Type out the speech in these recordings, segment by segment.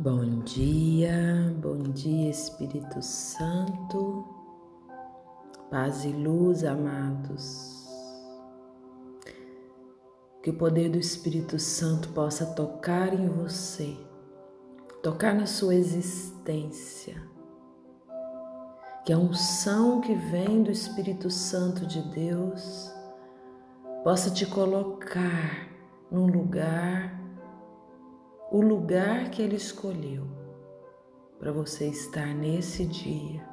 Bom dia, bom dia Espírito Santo, paz e luz, amados. Que o poder do Espírito Santo possa tocar em você, tocar na sua existência. Que a unção que vem do Espírito Santo de Deus possa te colocar num lugar o lugar que Ele escolheu para você estar nesse dia,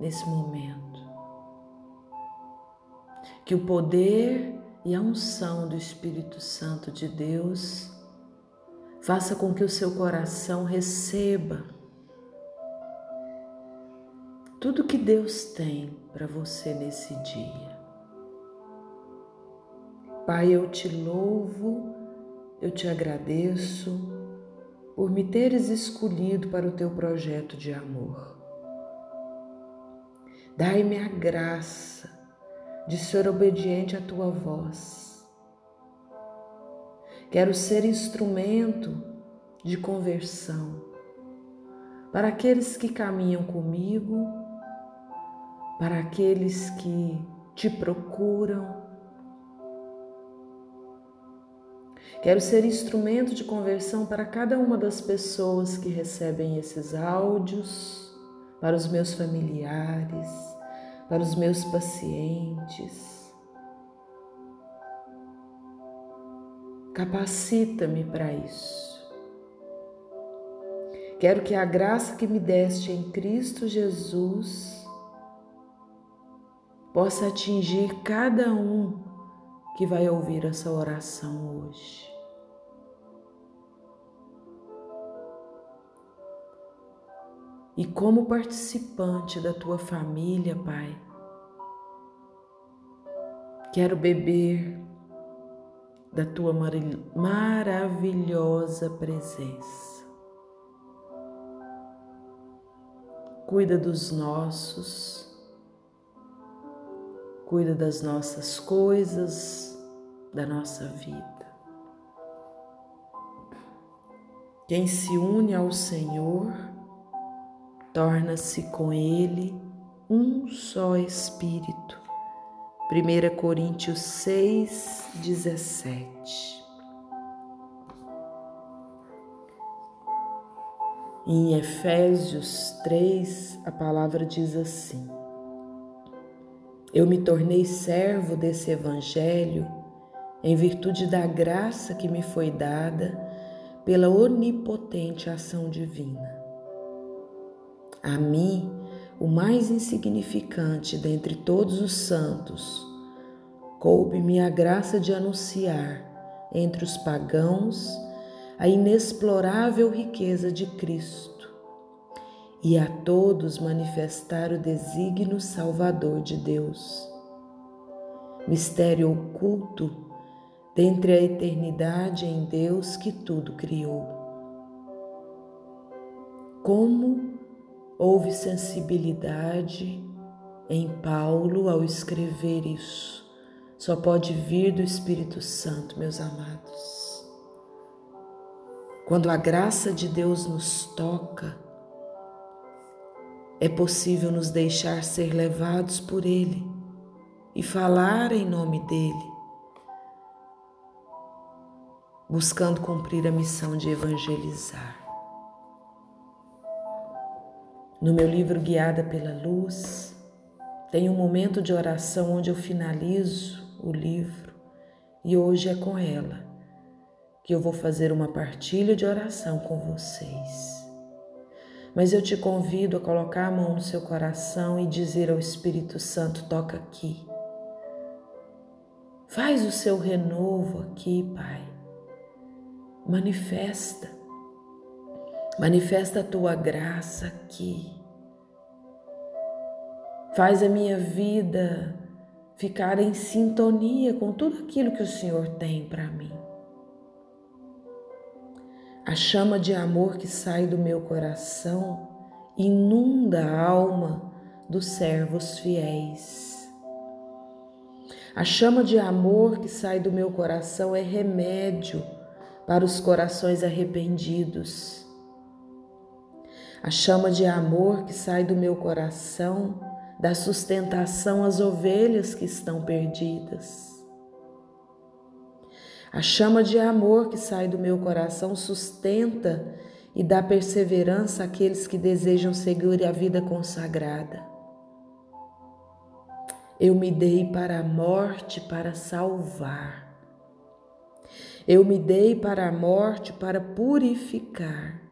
nesse momento. Que o poder e a unção do Espírito Santo de Deus faça com que o seu coração receba tudo que Deus tem para você nesse dia. Pai, eu te louvo, eu te agradeço por me teres escolhido para o teu projeto de amor. Dai-me a graça de ser obediente à tua voz. Quero ser instrumento de conversão para aqueles que caminham comigo, para aqueles que te procuram Quero ser instrumento de conversão para cada uma das pessoas que recebem esses áudios, para os meus familiares, para os meus pacientes. Capacita-me para isso. Quero que a graça que me deste em Cristo Jesus possa atingir cada um que vai ouvir essa oração hoje. E como participante da tua família, Pai. Quero beber da tua maravilhosa presença. Cuida dos nossos, cuida das nossas coisas, da nossa vida. Quem se une ao Senhor, torna-se com ele um só espírito. 1 Coríntios 6, 17. Em Efésios 3, a palavra diz assim: Eu me tornei servo desse evangelho em virtude da graça que me foi dada pela onipotente ação divina. A mim, o mais insignificante dentre todos os santos, coube-me a graça de anunciar entre os pagãos a inexplorável riqueza de Cristo e a todos manifestar o desígnio salvador de Deus. Mistério oculto dentre a eternidade em Deus que tudo criou. Como Houve sensibilidade em Paulo ao escrever isso. Só pode vir do Espírito Santo, meus amados. Quando a graça de Deus nos toca, é possível nos deixar ser levados por Ele e falar em nome dEle, buscando cumprir a missão de evangelizar. No meu livro Guiada pela Luz, tem um momento de oração onde eu finalizo o livro e hoje é com ela que eu vou fazer uma partilha de oração com vocês. Mas eu te convido a colocar a mão no seu coração e dizer ao Espírito Santo: toca aqui. Faz o seu renovo aqui, Pai. Manifesta. Manifesta a tua graça aqui. Faz a minha vida ficar em sintonia com tudo aquilo que o Senhor tem para mim. A chama de amor que sai do meu coração inunda a alma dos servos fiéis. A chama de amor que sai do meu coração é remédio para os corações arrependidos A chama de amor que sai do meu coração dá sustentação às ovelhas que estão perdidas. A chama de amor que sai do meu coração sustenta e dá perseverança àqueles que desejam seguir a vida consagrada. Eu me dei para a morte para salvar. Eu me dei para a morte para purificar.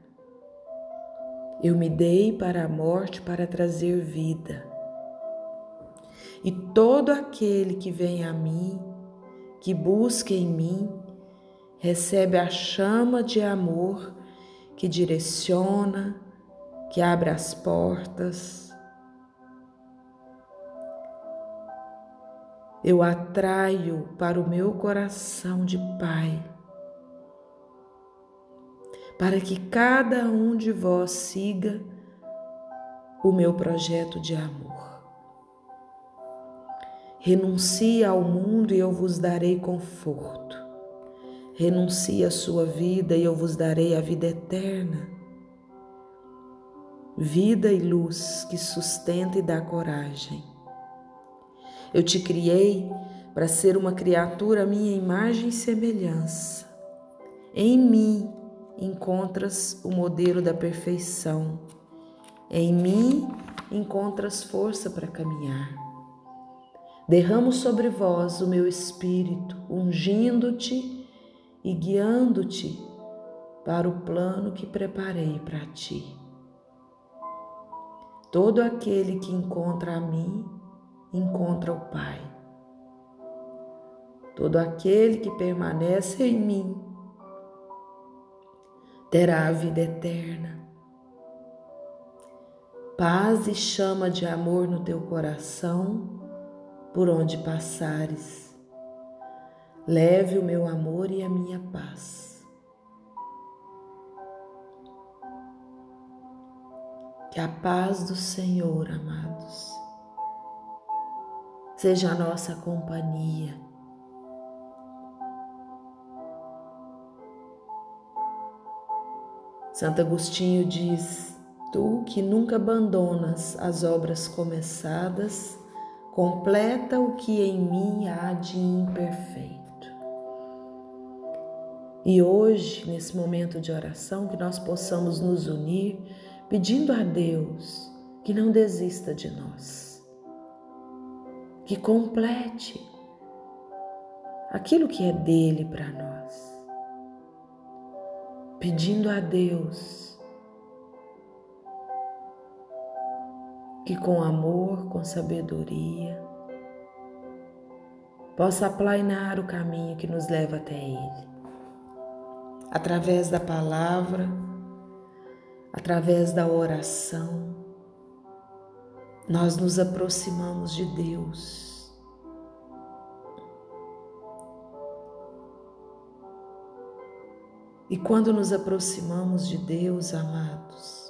Eu me dei para a morte para trazer vida. E todo aquele que vem a mim, que busca em mim, recebe a chama de amor que direciona, que abre as portas. Eu atraio para o meu coração de Pai, para que cada um de vós siga o meu projeto de amor. Renuncie ao mundo e eu vos darei conforto. Renuncie à sua vida e eu vos darei a vida eterna. Vida e luz que sustenta e dá coragem. Eu te criei para ser uma criatura minha imagem e semelhança. Em mim encontras o modelo da perfeição. Em mim encontras força para caminhar. Derramo sobre vós o meu espírito, ungindo-te e guiando-te para o plano que preparei para ti. Todo aquele que encontra a mim, encontra o Pai. Todo aquele que permanece em mim, terá a vida eterna. Paz e chama de amor no teu coração por onde passares. Leve o meu amor e a minha paz. Que a paz do Senhor, amados, seja a nossa companhia. Santo Agostinho diz: Tu que nunca abandonas as obras começadas, completa o que em mim há de imperfeito. E hoje, nesse momento de oração, que nós possamos nos unir pedindo a Deus que não desista de nós, que complete aquilo que é dele para nós, pedindo a Deus que com amor, com sabedoria, possa aplainar o caminho que nos leva até Ele. Através da palavra, através da oração, nós nos aproximamos de Deus. E quando nos aproximamos de Deus, amados,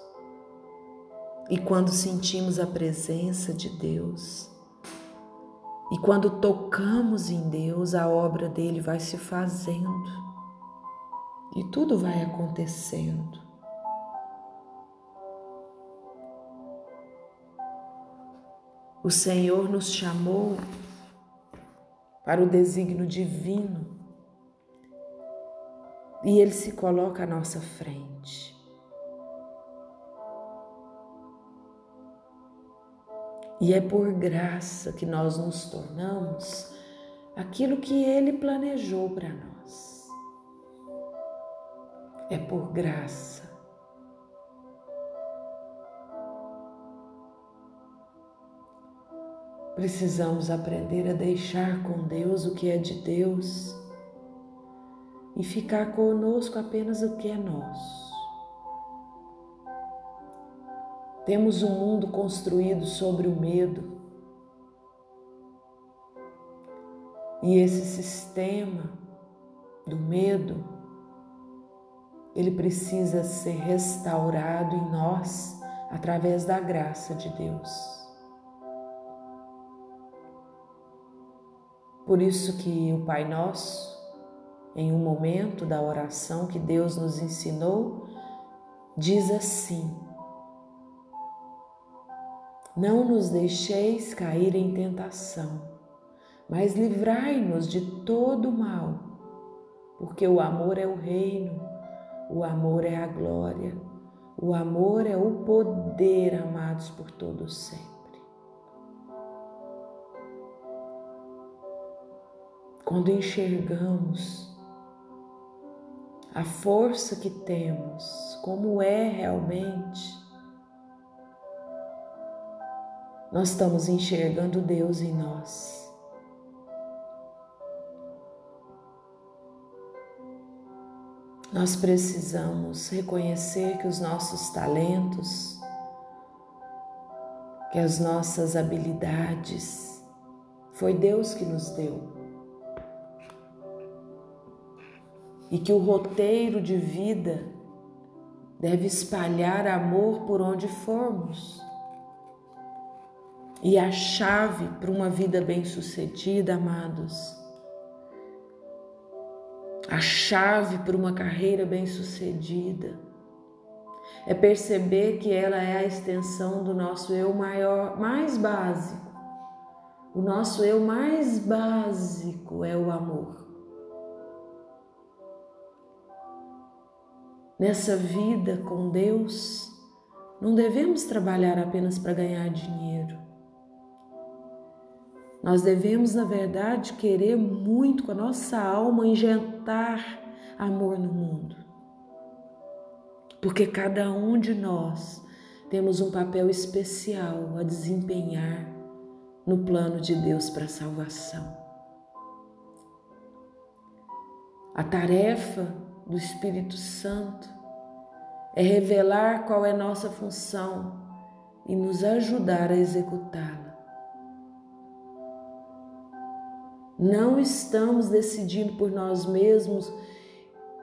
e quando sentimos a presença de Deus, e quando tocamos em Deus, a obra dele vai se fazendo e tudo vai acontecendo. O Senhor nos chamou para o desígnio divino e Ele se coloca à nossa frente. E é por graça que nós nos tornamos aquilo que Ele planejou para nós. É por graça. Precisamos aprender a deixar com Deus o que é de Deus e ficar conosco apenas o que é nosso. Temos um mundo construído sobre o medo. E esse sistema do medo, ele precisa ser restaurado em nós através da graça de Deus. Por isso que o Pai Nosso, em um momento da oração que Deus nos ensinou, diz assim: Não nos deixeis cair em tentação, mas livrai-nos de todo mal, porque o amor é o reino, o amor é a glória, o amor é o poder, amados por todos sempre. Quando enxergamos a força que temos, como é realmente, nós estamos enxergando Deus em nós. Nós precisamos reconhecer que os nossos talentos, que as nossas habilidades, foi Deus que nos deu. E que o roteiro de vida deve espalhar amor por onde formos. E a chave para uma vida bem-sucedida, amados, a chave para uma carreira bem-sucedida é perceber que ela é a extensão do nosso eu maior, mais básico. O nosso eu mais básico é o amor. Nessa vida com Deus, não devemos trabalhar apenas para ganhar dinheiro. Nós devemos, na verdade, querer muito com a nossa alma injetar amor no mundo. Porque cada um de nós temos um papel especial a desempenhar no plano de Deus para a salvação. A tarefa do Espírito Santo é revelar qual é nossa função e nos ajudar a executá-la. Não estamos decidindo por nós mesmos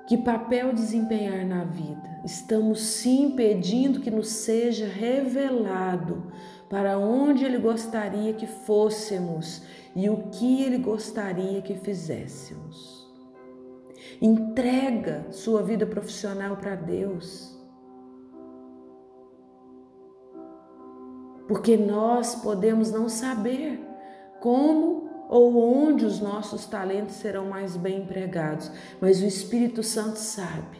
que papel desempenhar na vida. Estamos sim pedindo que nos seja revelado para onde Ele gostaria que fôssemos e o que Ele gostaria que fizéssemos. Entrega sua vida profissional para Deus. Porque nós podemos não saber como ou onde os nossos talentos serão mais bem empregados, mas o Espírito Santo sabe.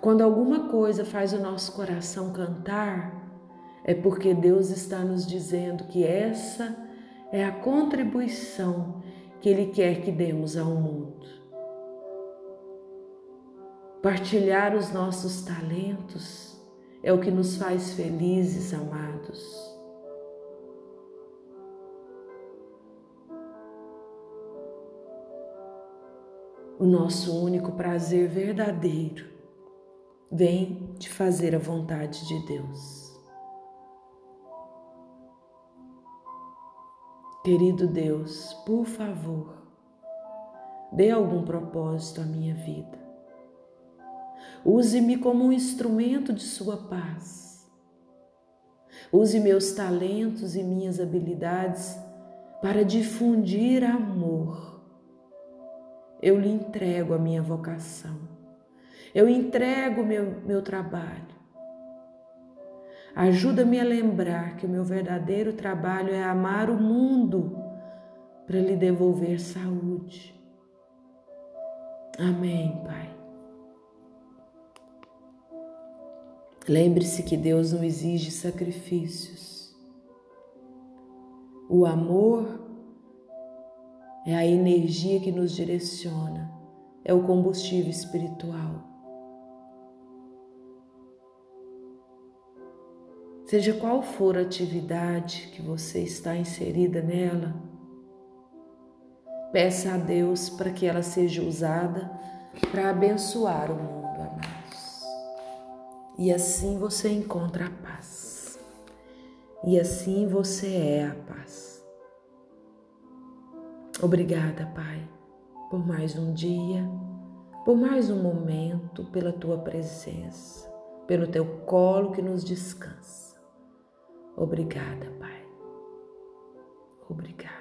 Quando alguma coisa faz o nosso coração cantar, é porque Deus está nos dizendo que essa é a contribuição que Ele quer que demos ao mundo. Partilhar os nossos talentos é o que nos faz felizes, amados. O nosso único prazer verdadeiro vem de fazer a vontade de Deus. Querido Deus, por favor, dê algum propósito à minha vida. Use-me como um instrumento de Sua paz. Use meus talentos e minhas habilidades para difundir amor eu lhe entrego a minha vocação. Eu entrego meu, meu trabalho. Ajuda-me a lembrar que o meu verdadeiro trabalho é amar o mundo para lhe devolver saúde. Amém, Pai. Lembre-se que Deus não exige sacrifícios. O amor é a energia que nos direciona, é o combustível espiritual. Seja qual for a atividade que você está inserida nela, peça a Deus para que ela seja usada para abençoar o mundo, amados. E assim você encontra a paz. E assim você é a paz. Obrigada, Pai, por mais um dia, por mais um momento, pela tua presença, pelo teu colo que nos descansa. Obrigada, Pai. Obrigada.